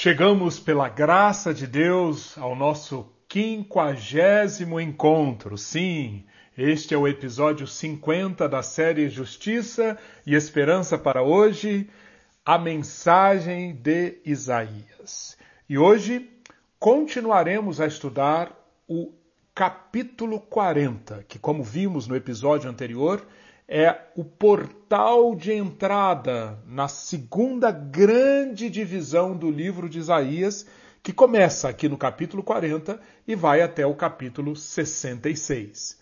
Chegamos pela graça de Deus ao nosso quinquagésimo encontro. Sim, este é o episódio 50 da série Justiça e Esperança para hoje, a mensagem de Isaías. E hoje continuaremos a estudar o capítulo 40, que, como vimos no episódio anterior, é o portal de entrada na segunda grande divisão do livro de Isaías, que começa aqui no capítulo 40 e vai até o capítulo 66.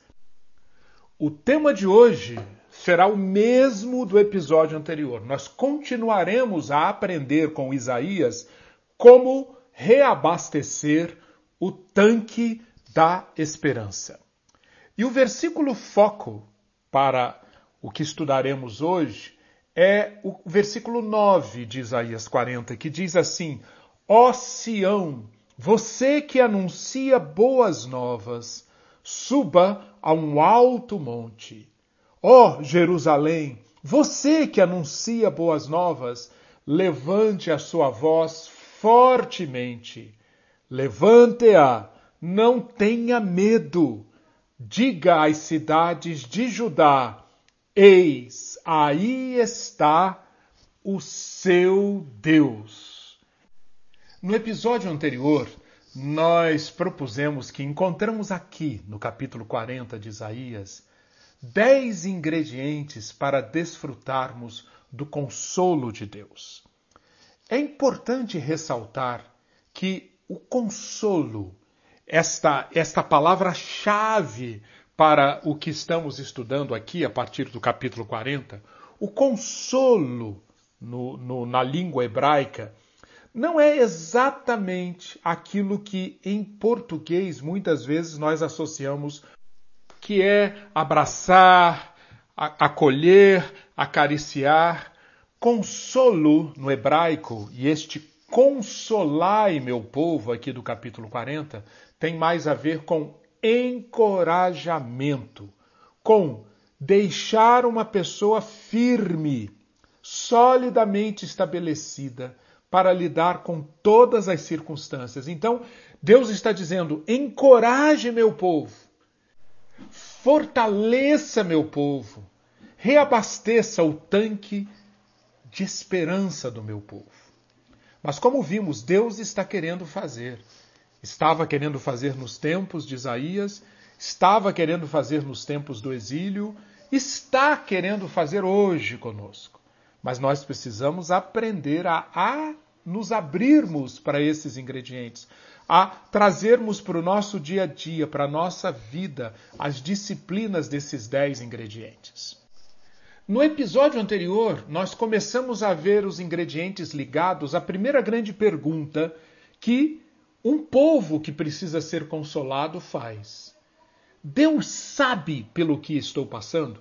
O tema de hoje será o mesmo do episódio anterior. Nós continuaremos a aprender com Isaías como reabastecer o tanque da esperança. E o versículo foco para o que estudaremos hoje é o versículo 9 de Isaías 40, que diz assim: Ó Sião, você que anuncia boas novas, suba a um alto monte. Ó Jerusalém, você que anuncia boas novas, levante a sua voz fortemente. Levante-a, não tenha medo. Diga às cidades de Judá: Eis, aí está o seu Deus. No episódio anterior, nós propusemos que encontramos aqui, no capítulo 40 de Isaías, dez ingredientes para desfrutarmos do consolo de Deus. É importante ressaltar que o consolo, esta, esta palavra-chave para o que estamos estudando aqui a partir do capítulo 40, o consolo no, no, na língua hebraica não é exatamente aquilo que em português muitas vezes nós associamos, que é abraçar, acolher, acariciar. Consolo no hebraico, e este consolai meu povo aqui do capítulo 40, tem mais a ver com encorajamento, com deixar uma pessoa firme, solidamente estabelecida para lidar com todas as circunstâncias. Então, Deus está dizendo: encoraje meu povo, fortaleça meu povo, reabasteça o tanque de esperança do meu povo. Mas, como vimos, Deus está querendo fazer estava querendo fazer nos tempos de Isaías, estava querendo fazer nos tempos do exílio, está querendo fazer hoje conosco. Mas nós precisamos aprender a, a nos abrirmos para esses ingredientes, a trazermos para o nosso dia a dia, para a nossa vida, as disciplinas desses dez ingredientes. No episódio anterior, nós começamos a ver os ingredientes ligados à primeira grande pergunta que um povo que precisa ser consolado faz. Deus sabe pelo que estou passando?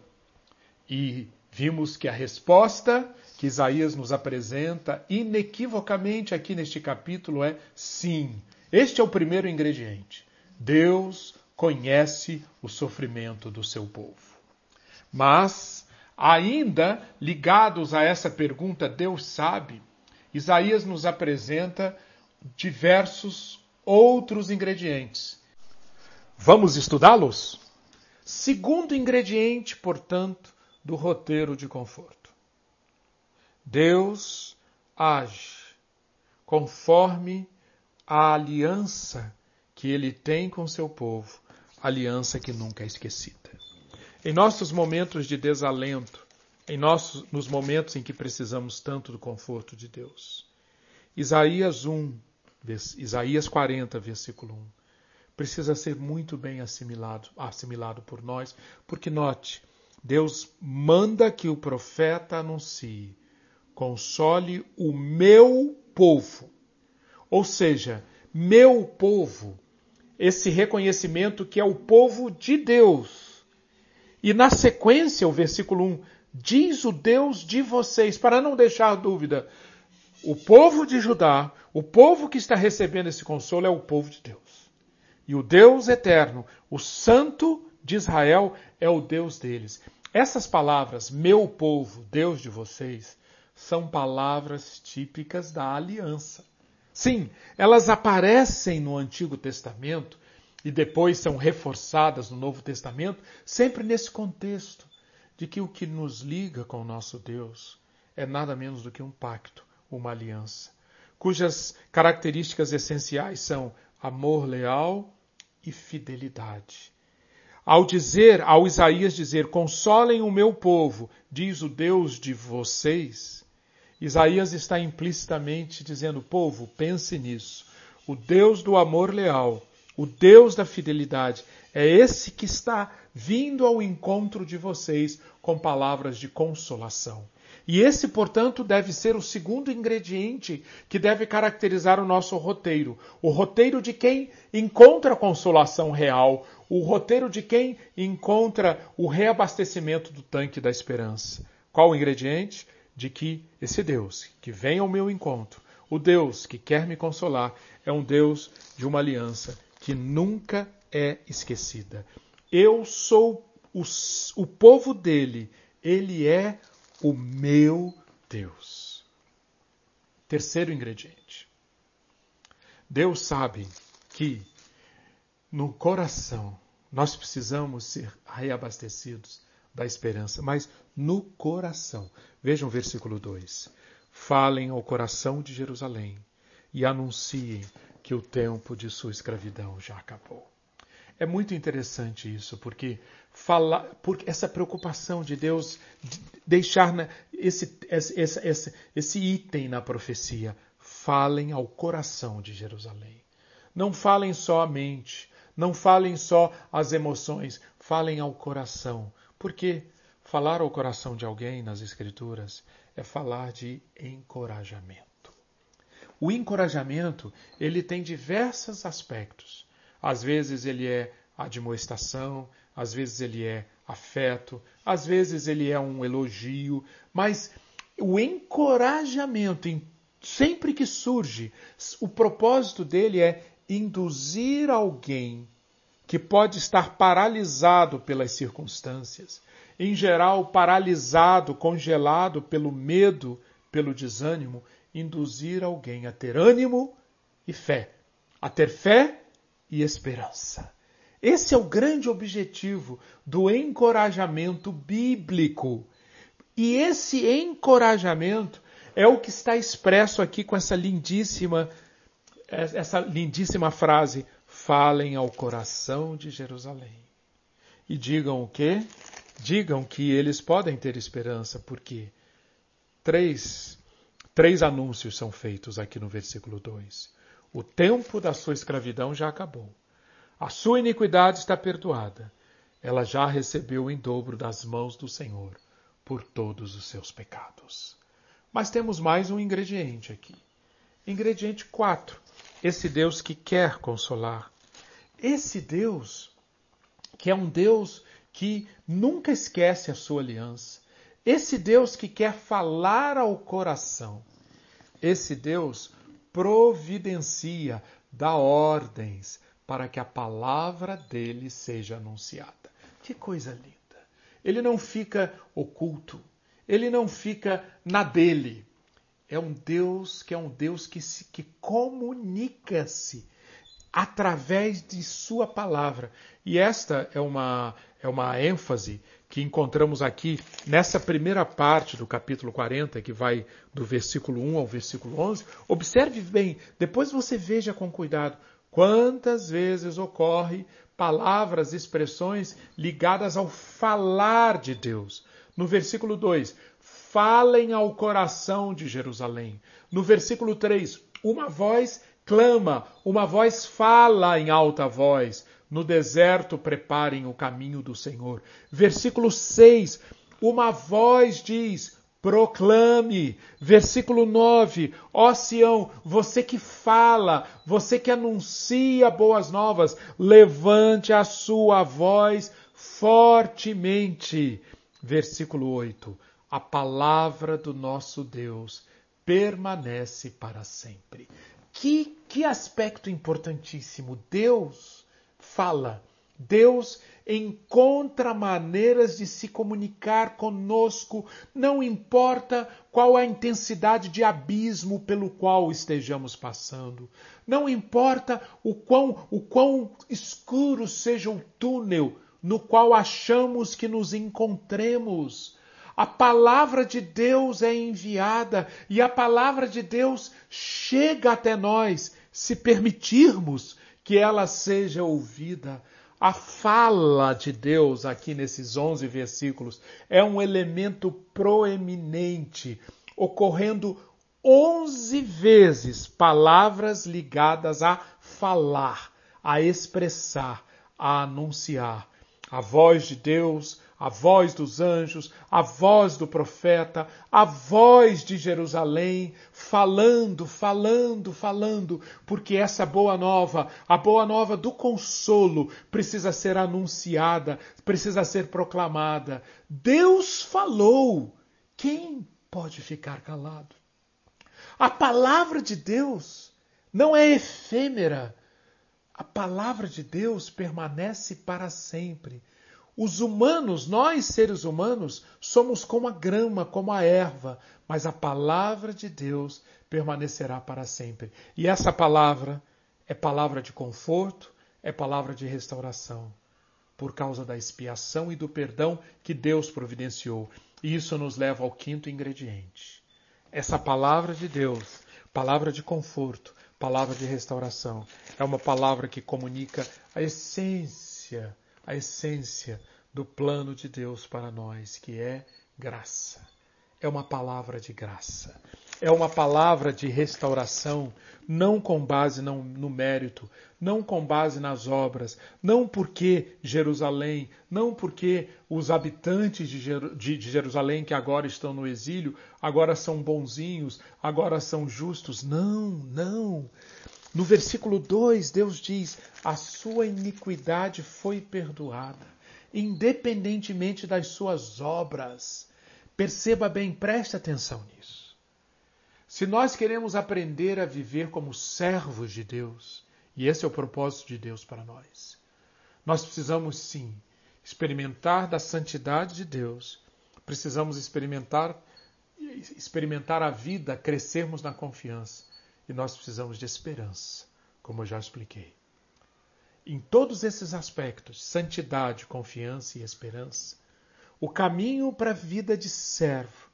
E vimos que a resposta que Isaías nos apresenta inequivocamente aqui neste capítulo é sim. Este é o primeiro ingrediente. Deus conhece o sofrimento do seu povo. Mas, ainda ligados a essa pergunta, Deus sabe, Isaías nos apresenta diversos outros ingredientes. Vamos estudá-los? Segundo ingrediente, portanto, do roteiro de conforto. Deus age conforme a aliança que ele tem com seu povo, aliança que nunca é esquecida. Em nossos momentos de desalento, em nossos, nos momentos em que precisamos tanto do conforto de Deus. Isaías 1, Isaías 40, versículo 1. Precisa ser muito bem assimilado, assimilado por nós, porque note, Deus manda que o profeta anuncie: console o meu povo. Ou seja, meu povo, esse reconhecimento que é o povo de Deus. E na sequência, o versículo 1, diz o Deus de vocês, para não deixar dúvida, o povo de Judá, o povo que está recebendo esse consolo é o povo de Deus. E o Deus eterno, o Santo de Israel, é o Deus deles. Essas palavras, meu povo, Deus de vocês, são palavras típicas da aliança. Sim, elas aparecem no Antigo Testamento e depois são reforçadas no Novo Testamento, sempre nesse contexto de que o que nos liga com o nosso Deus é nada menos do que um pacto, uma aliança, cujas características essenciais são amor leal e fidelidade. Ao dizer, ao Isaías dizer, consolem o meu povo, diz o Deus de vocês, Isaías está implicitamente dizendo, povo, pense nisso. O Deus do amor leal, o Deus da fidelidade, é esse que está vindo ao encontro de vocês com palavras de consolação. E esse, portanto, deve ser o segundo ingrediente que deve caracterizar o nosso roteiro. O roteiro de quem encontra consolação real, o roteiro de quem encontra o reabastecimento do tanque da esperança. Qual o ingrediente? De que esse Deus que vem ao meu encontro, o Deus que quer me consolar, é um Deus de uma aliança que nunca é esquecida. Eu sou o, o povo dele, ele é o meu Deus. Terceiro ingrediente. Deus sabe que no coração nós precisamos ser reabastecidos da esperança, mas no coração. Vejam o versículo 2. Falem ao coração de Jerusalém e anunciem que o tempo de sua escravidão já acabou. É muito interessante isso, porque falar, porque essa preocupação de Deus de deixar na, esse, esse, esse, esse item na profecia, falem ao coração de Jerusalém. Não falem só a mente, não falem só as emoções, falem ao coração. Porque falar ao coração de alguém nas Escrituras é falar de encorajamento. O encorajamento, ele tem diversos aspectos. Às vezes ele é admoestação, às vezes ele é afeto, às vezes ele é um elogio, mas o encorajamento, sempre que surge, o propósito dele é induzir alguém que pode estar paralisado pelas circunstâncias, em geral paralisado, congelado pelo medo, pelo desânimo, induzir alguém a ter ânimo e fé, a ter fé e esperança. Esse é o grande objetivo do encorajamento bíblico. E esse encorajamento é o que está expresso aqui com essa lindíssima essa lindíssima frase: falem ao coração de Jerusalém. E digam o quê? Digam que eles podem ter esperança, porque três, três anúncios são feitos aqui no versículo 2. O tempo da sua escravidão já acabou. A sua iniquidade está perdoada. Ela já recebeu em dobro das mãos do Senhor por todos os seus pecados. Mas temos mais um ingrediente aqui. Ingrediente 4. Esse Deus que quer consolar. Esse Deus que é um Deus que nunca esquece a sua aliança. Esse Deus que quer falar ao coração. Esse Deus providencia, dá ordens, para que a palavra dele seja anunciada. Que coisa linda! Ele não fica oculto, ele não fica na dele. É um Deus que é um Deus que, se, que comunica-se através de sua palavra. E esta é uma, é uma ênfase que encontramos aqui nessa primeira parte do capítulo 40, que vai do versículo 1 ao versículo 11. Observe bem, depois você veja com cuidado Quantas vezes ocorre palavras, expressões ligadas ao falar de Deus? No versículo 2, falem ao coração de Jerusalém. No versículo 3, uma voz clama, uma voz fala em alta voz. No deserto preparem o caminho do Senhor. Versículo 6, uma voz diz: Proclame. Versículo 9. Ó Sião, você que fala, você que anuncia boas novas, levante a sua voz fortemente. Versículo 8. A palavra do nosso Deus permanece para sempre. Que, que aspecto importantíssimo. Deus fala Deus encontra maneiras de se comunicar conosco, não importa qual a intensidade de abismo pelo qual estejamos passando, não importa o quão, o quão escuro seja o túnel no qual achamos que nos encontremos. A palavra de Deus é enviada e a palavra de Deus chega até nós, se permitirmos que ela seja ouvida. A fala de Deus aqui nesses 11 versículos é um elemento proeminente, ocorrendo 11 vezes palavras ligadas a falar, a expressar, a anunciar. A voz de Deus, a voz dos anjos, a voz do profeta, a voz de Jerusalém, falando, falando, falando, porque essa boa nova, a boa nova do consolo, precisa ser anunciada, precisa ser proclamada. Deus falou. Quem pode ficar calado? A palavra de Deus não é efêmera. A palavra de Deus permanece para sempre. Os humanos, nós seres humanos, somos como a grama, como a erva, mas a palavra de Deus permanecerá para sempre. E essa palavra é palavra de conforto, é palavra de restauração, por causa da expiação e do perdão que Deus providenciou. E isso nos leva ao quinto ingrediente. Essa palavra de Deus, palavra de conforto, palavra de restauração, é uma palavra que comunica a essência a essência do plano de Deus para nós, que é graça. É uma palavra de graça. É uma palavra de restauração, não com base no mérito, não com base nas obras, não porque Jerusalém, não porque os habitantes de Jerusalém que agora estão no exílio, agora são bonzinhos, agora são justos. Não, não. No versículo 2, Deus diz: A sua iniquidade foi perdoada, independentemente das suas obras. Perceba bem, preste atenção nisso. Se nós queremos aprender a viver como servos de Deus, e esse é o propósito de Deus para nós, nós precisamos sim experimentar da santidade de Deus, precisamos experimentar experimentar a vida, crescermos na confiança e nós precisamos de esperança, como eu já expliquei. Em todos esses aspectos, santidade, confiança e esperança, o caminho para a vida de servo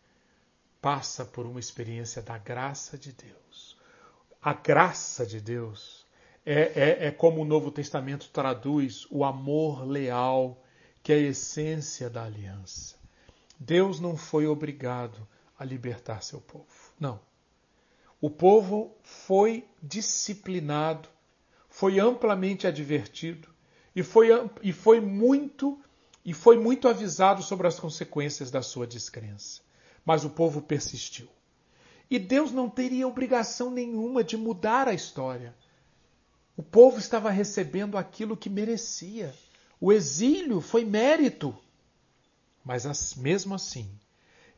passa por uma experiência da graça de Deus. A graça de Deus é, é, é como o Novo Testamento traduz o amor leal, que é a essência da aliança. Deus não foi obrigado a libertar seu povo. Não. O povo foi disciplinado, foi amplamente advertido e foi, e foi muito e foi muito avisado sobre as consequências da sua descrença. Mas o povo persistiu. E Deus não teria obrigação nenhuma de mudar a história. O povo estava recebendo aquilo que merecia. O exílio foi mérito. Mas mesmo assim,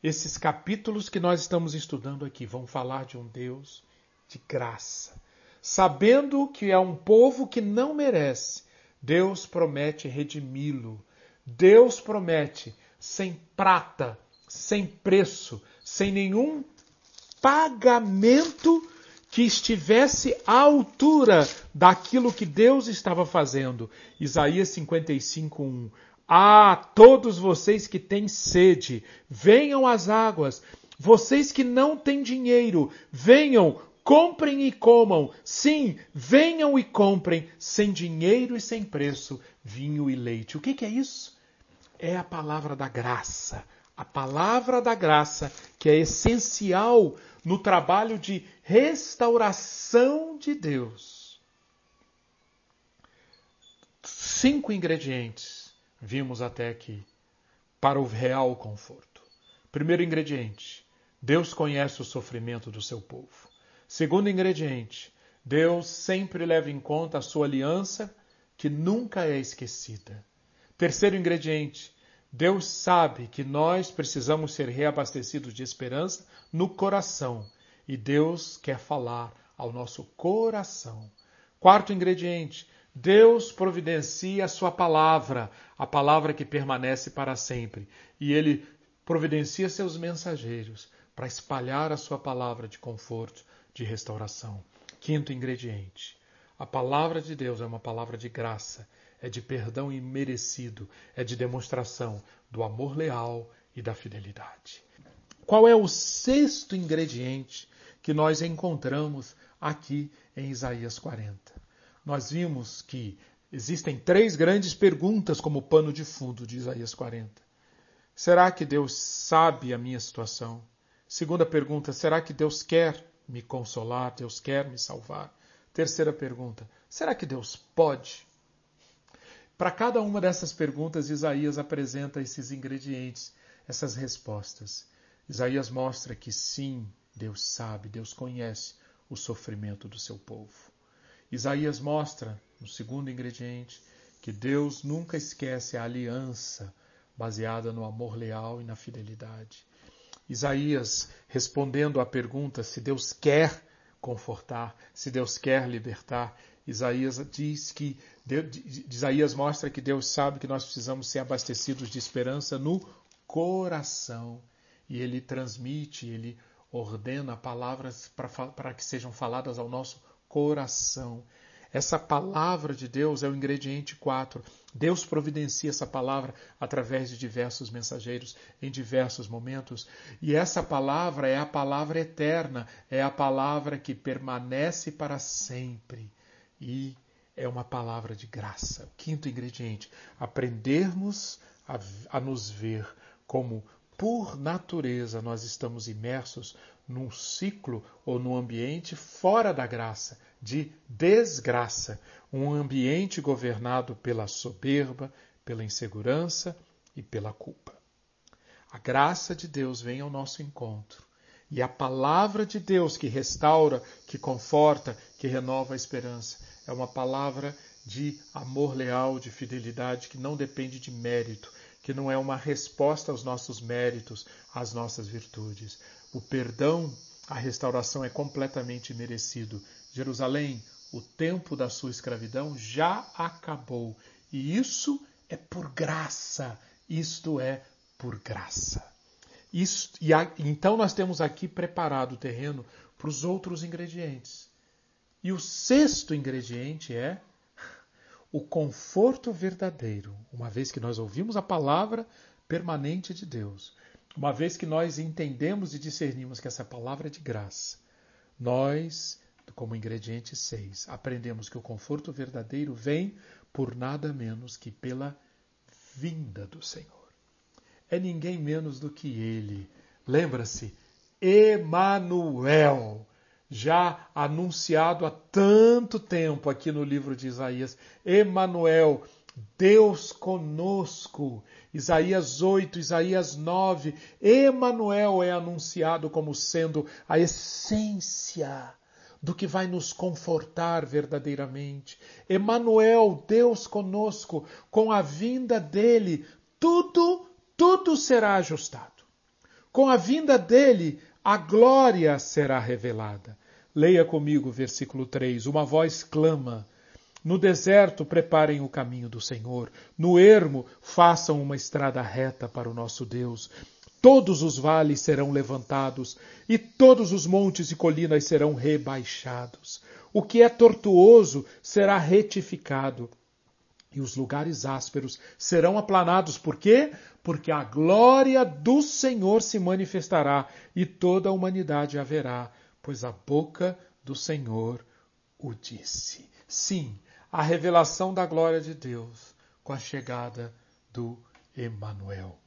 esses capítulos que nós estamos estudando aqui vão falar de um Deus de graça. Sabendo que é um povo que não merece, Deus promete redimi-lo. Deus promete, sem prata, sem preço, sem nenhum pagamento que estivesse à altura daquilo que Deus estava fazendo. Isaías 55:1 ah, todos vocês que têm sede, venham às águas. Vocês que não têm dinheiro, venham, comprem e comam. Sim, venham e comprem, sem dinheiro e sem preço, vinho e leite. O que, que é isso? É a palavra da graça. A palavra da graça que é essencial no trabalho de restauração de Deus. Cinco ingredientes vimos até aqui, para o real conforto. Primeiro ingrediente: Deus conhece o sofrimento do seu povo. Segundo ingrediente: Deus sempre leva em conta a sua aliança, que nunca é esquecida. Terceiro ingrediente: Deus sabe que nós precisamos ser reabastecidos de esperança no coração e Deus quer falar ao nosso coração. Quarto ingrediente: Deus providencia a sua palavra, a palavra que permanece para sempre. E ele providencia seus mensageiros para espalhar a sua palavra de conforto, de restauração. Quinto ingrediente: a palavra de Deus é uma palavra de graça, é de perdão imerecido, é de demonstração do amor leal e da fidelidade. Qual é o sexto ingrediente que nós encontramos aqui em Isaías 40? Nós vimos que existem três grandes perguntas como pano de fundo de Isaías 40. Será que Deus sabe a minha situação? Segunda pergunta: será que Deus quer me consolar? Deus quer me salvar? Terceira pergunta: será que Deus pode? Para cada uma dessas perguntas, Isaías apresenta esses ingredientes, essas respostas. Isaías mostra que sim, Deus sabe, Deus conhece o sofrimento do seu povo. Isaías mostra, no segundo ingrediente, que Deus nunca esquece a aliança baseada no amor leal e na fidelidade. Isaías, respondendo à pergunta se Deus quer confortar, se Deus quer libertar. Isaías diz que Isaías mostra que Deus sabe que nós precisamos ser abastecidos de esperança no coração. E ele transmite, ele ordena palavras para que sejam faladas ao nosso coração. Essa palavra de Deus é o ingrediente 4. Deus providencia essa palavra através de diversos mensageiros em diversos momentos. E essa palavra é a palavra eterna, é a palavra que permanece para sempre. E é uma palavra de graça. Quinto ingrediente: aprendermos a, a nos ver como por natureza nós estamos imersos num ciclo ou num ambiente fora da graça, de desgraça, um ambiente governado pela soberba, pela insegurança e pela culpa. A graça de Deus vem ao nosso encontro e a palavra de Deus que restaura, que conforta, que renova a esperança é uma palavra de amor leal, de fidelidade que não depende de mérito, que não é uma resposta aos nossos méritos, às nossas virtudes. O perdão, a restauração é completamente merecido. Jerusalém, o tempo da sua escravidão já acabou. E isso é por graça. Isto é por graça. E a, então nós temos aqui preparado o terreno para os outros ingredientes. E o sexto ingrediente é o conforto verdadeiro, uma vez que nós ouvimos a palavra permanente de Deus. Uma vez que nós entendemos e discernimos que essa palavra é de graça, nós, como ingrediente 6, aprendemos que o conforto verdadeiro vem por nada menos que pela vinda do Senhor. É ninguém menos do que ele. Lembra-se, Emanuel, já anunciado há tanto tempo aqui no livro de Isaías. Emanuel, Deus conosco. Isaías 8, Isaías 9, Emanuel é anunciado como sendo a essência do que vai nos confortar verdadeiramente. Emanuel, Deus conosco, com a vinda dele, tudo, tudo será ajustado. Com a vinda dele, a glória será revelada. Leia comigo versículo 3. Uma voz clama: no deserto, preparem o caminho do Senhor. No ermo, façam uma estrada reta para o nosso Deus. Todos os vales serão levantados e todos os montes e colinas serão rebaixados. O que é tortuoso será retificado e os lugares ásperos serão aplanados. Por quê? Porque a glória do Senhor se manifestará e toda a humanidade haverá, pois a boca do Senhor o disse. Sim, a revelação da glória de Deus com a chegada do Emanuel.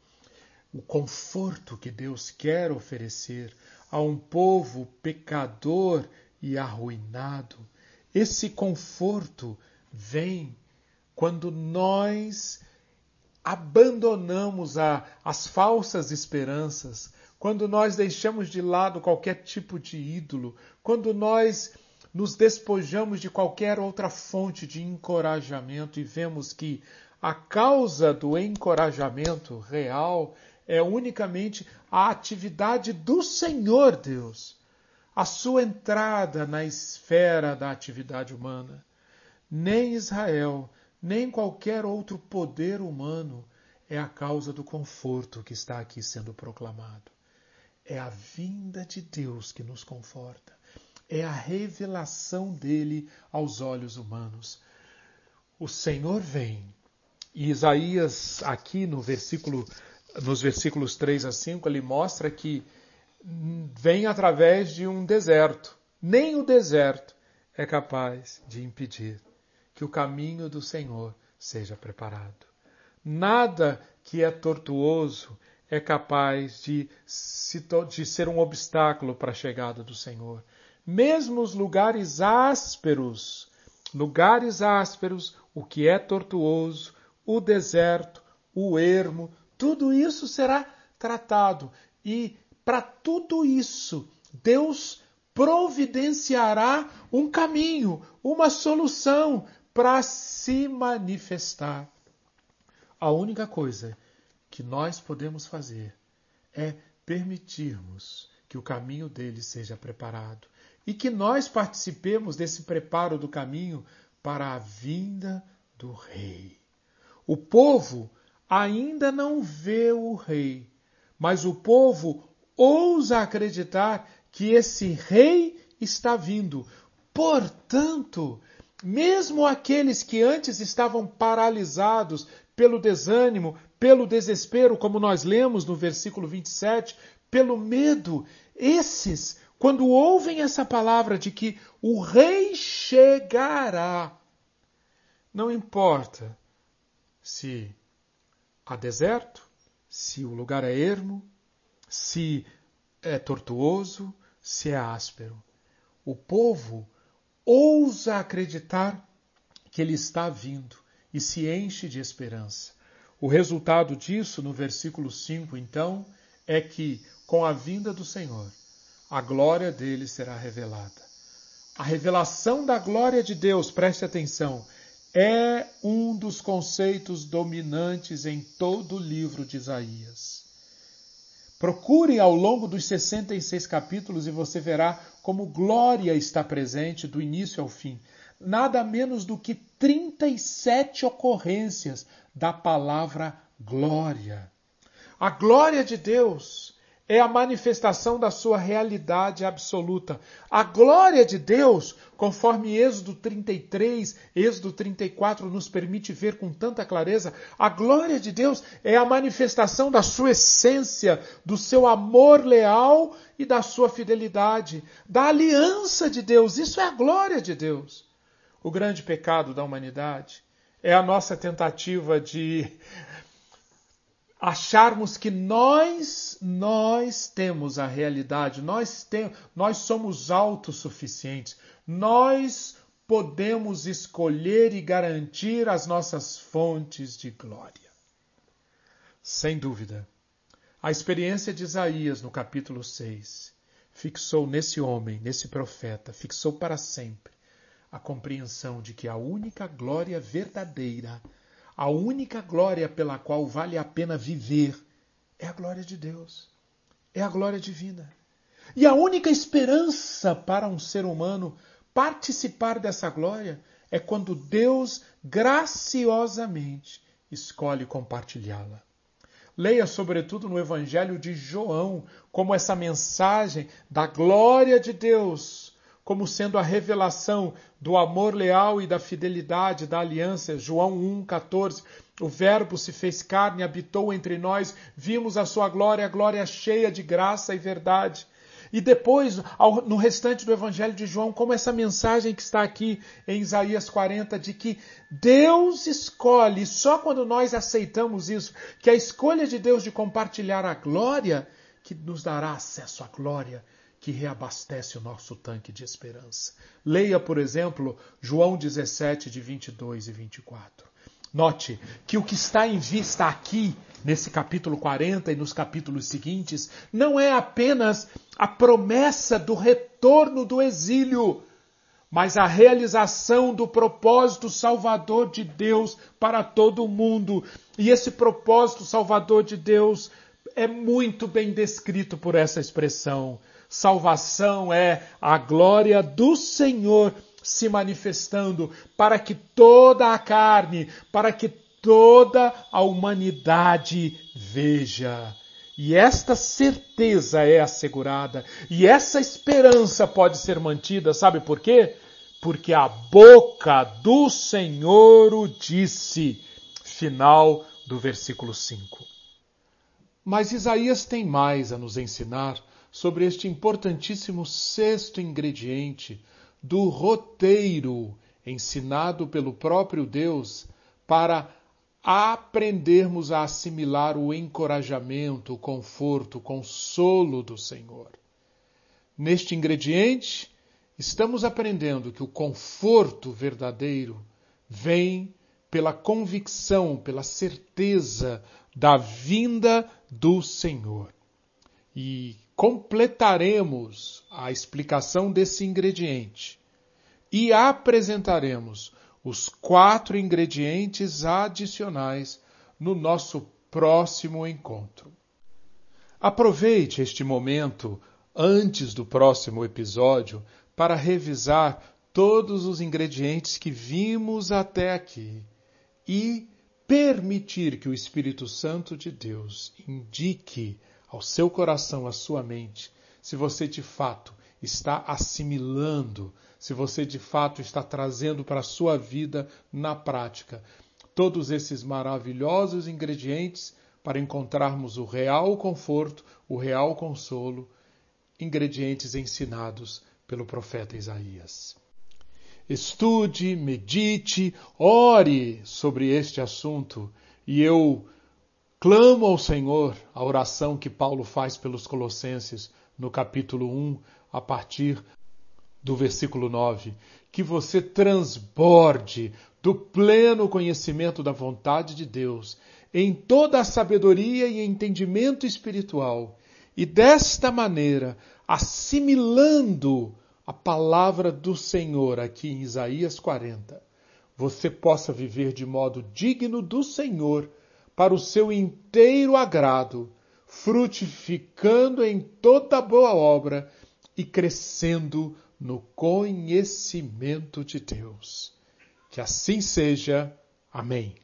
O conforto que Deus quer oferecer a um povo pecador e arruinado. Esse conforto vem quando nós abandonamos a, as falsas esperanças, quando nós deixamos de lado qualquer tipo de ídolo, quando nós nos despojamos de qualquer outra fonte de encorajamento e vemos que a causa do encorajamento real é unicamente a atividade do Senhor Deus, a sua entrada na esfera da atividade humana. nem Israel, nem qualquer outro poder humano é a causa do conforto que está aqui sendo proclamado. É a vinda de Deus que nos conforta. É a revelação dele aos olhos humanos. O Senhor vem. E Isaías, aqui no versículo, nos versículos 3 a 5, ele mostra que vem através de um deserto. Nem o deserto é capaz de impedir que o caminho do Senhor seja preparado. Nada que é tortuoso é capaz de, de ser um obstáculo para a chegada do Senhor. Mesmo os lugares ásperos, lugares ásperos, o que é tortuoso, o deserto, o ermo, tudo isso será tratado. E para tudo isso, Deus providenciará um caminho, uma solução para se manifestar. A única coisa que nós podemos fazer é permitirmos que o caminho dele seja preparado e que nós participemos desse preparo do caminho para a vinda do Rei. O povo ainda não vê o Rei, mas o povo ousa acreditar que esse rei está vindo. Portanto, mesmo aqueles que antes estavam paralisados pelo desânimo, pelo desespero, como nós lemos no versículo 27, pelo medo, esses, quando ouvem essa palavra de que o rei chegará, não importa se há deserto, se o lugar é ermo, se é tortuoso, se é áspero. O povo ousa acreditar que ele está vindo e se enche de esperança. O resultado disso, no versículo 5, então, é que, com a vinda do Senhor, a glória dele será revelada. A revelação da glória de Deus, preste atenção, é um dos conceitos dominantes em todo o livro de Isaías. Procure ao longo dos 66 capítulos e você verá como glória está presente do início ao fim. Nada menos do que 37 ocorrências da palavra glória. A glória de Deus é a manifestação da sua realidade absoluta. A glória de Deus, conforme Êxodo 33, Êxodo 34 nos permite ver com tanta clareza, a glória de Deus é a manifestação da sua essência, do seu amor leal e da sua fidelidade, da aliança de Deus. Isso é a glória de Deus. O grande pecado da humanidade é a nossa tentativa de acharmos que nós nós temos a realidade, nós temos, nós somos autossuficientes, nós podemos escolher e garantir as nossas fontes de glória. Sem dúvida, a experiência de Isaías no capítulo 6 fixou nesse homem, nesse profeta, fixou para sempre a compreensão de que a única glória verdadeira a única glória pela qual vale a pena viver é a glória de Deus, é a glória divina. E a única esperança para um ser humano participar dessa glória é quando Deus graciosamente escolhe compartilhá-la. Leia, sobretudo, no Evangelho de João, como essa mensagem da glória de Deus como sendo a revelação do amor leal e da fidelidade da aliança. João 1,14. O Verbo se fez carne, habitou entre nós, vimos a sua glória, a glória cheia de graça e verdade. E depois, no restante do Evangelho de João, como essa mensagem que está aqui em Isaías 40, de que Deus escolhe, só quando nós aceitamos isso, que a escolha de Deus de compartilhar a glória, que nos dará acesso à glória que reabastece o nosso tanque de esperança. Leia, por exemplo, João 17, de 22 e 24. Note que o que está em vista aqui, nesse capítulo 40 e nos capítulos seguintes, não é apenas a promessa do retorno do exílio, mas a realização do propósito salvador de Deus para todo o mundo. E esse propósito salvador de Deus é muito bem descrito por essa expressão Salvação é a glória do Senhor se manifestando para que toda a carne, para que toda a humanidade veja. E esta certeza é assegurada, e essa esperança pode ser mantida, sabe por quê? Porque a boca do Senhor o disse. Final do versículo 5. Mas Isaías tem mais a nos ensinar sobre este importantíssimo sexto ingrediente do roteiro ensinado pelo próprio Deus para aprendermos a assimilar o encorajamento, o conforto, o consolo do Senhor. Neste ingrediente, estamos aprendendo que o conforto verdadeiro vem pela convicção, pela certeza da vinda do Senhor. E completaremos a explicação desse ingrediente e apresentaremos os quatro ingredientes adicionais no nosso próximo encontro. Aproveite este momento antes do próximo episódio para revisar todos os ingredientes que vimos até aqui e permitir que o Espírito Santo de Deus indique ao seu coração, à sua mente, se você de fato está assimilando, se você de fato está trazendo para a sua vida na prática todos esses maravilhosos ingredientes para encontrarmos o real conforto, o real consolo, ingredientes ensinados pelo profeta Isaías. Estude, medite, ore sobre este assunto e eu Clamo ao Senhor a oração que Paulo faz pelos Colossenses no capítulo 1, a partir do versículo 9, que você transborde do pleno conhecimento da vontade de Deus em toda a sabedoria e entendimento espiritual, e desta maneira, assimilando a palavra do Senhor aqui em Isaías 40, você possa viver de modo digno do Senhor para o seu inteiro agrado, frutificando em toda boa obra e crescendo no conhecimento de Deus. Que assim seja. Amém.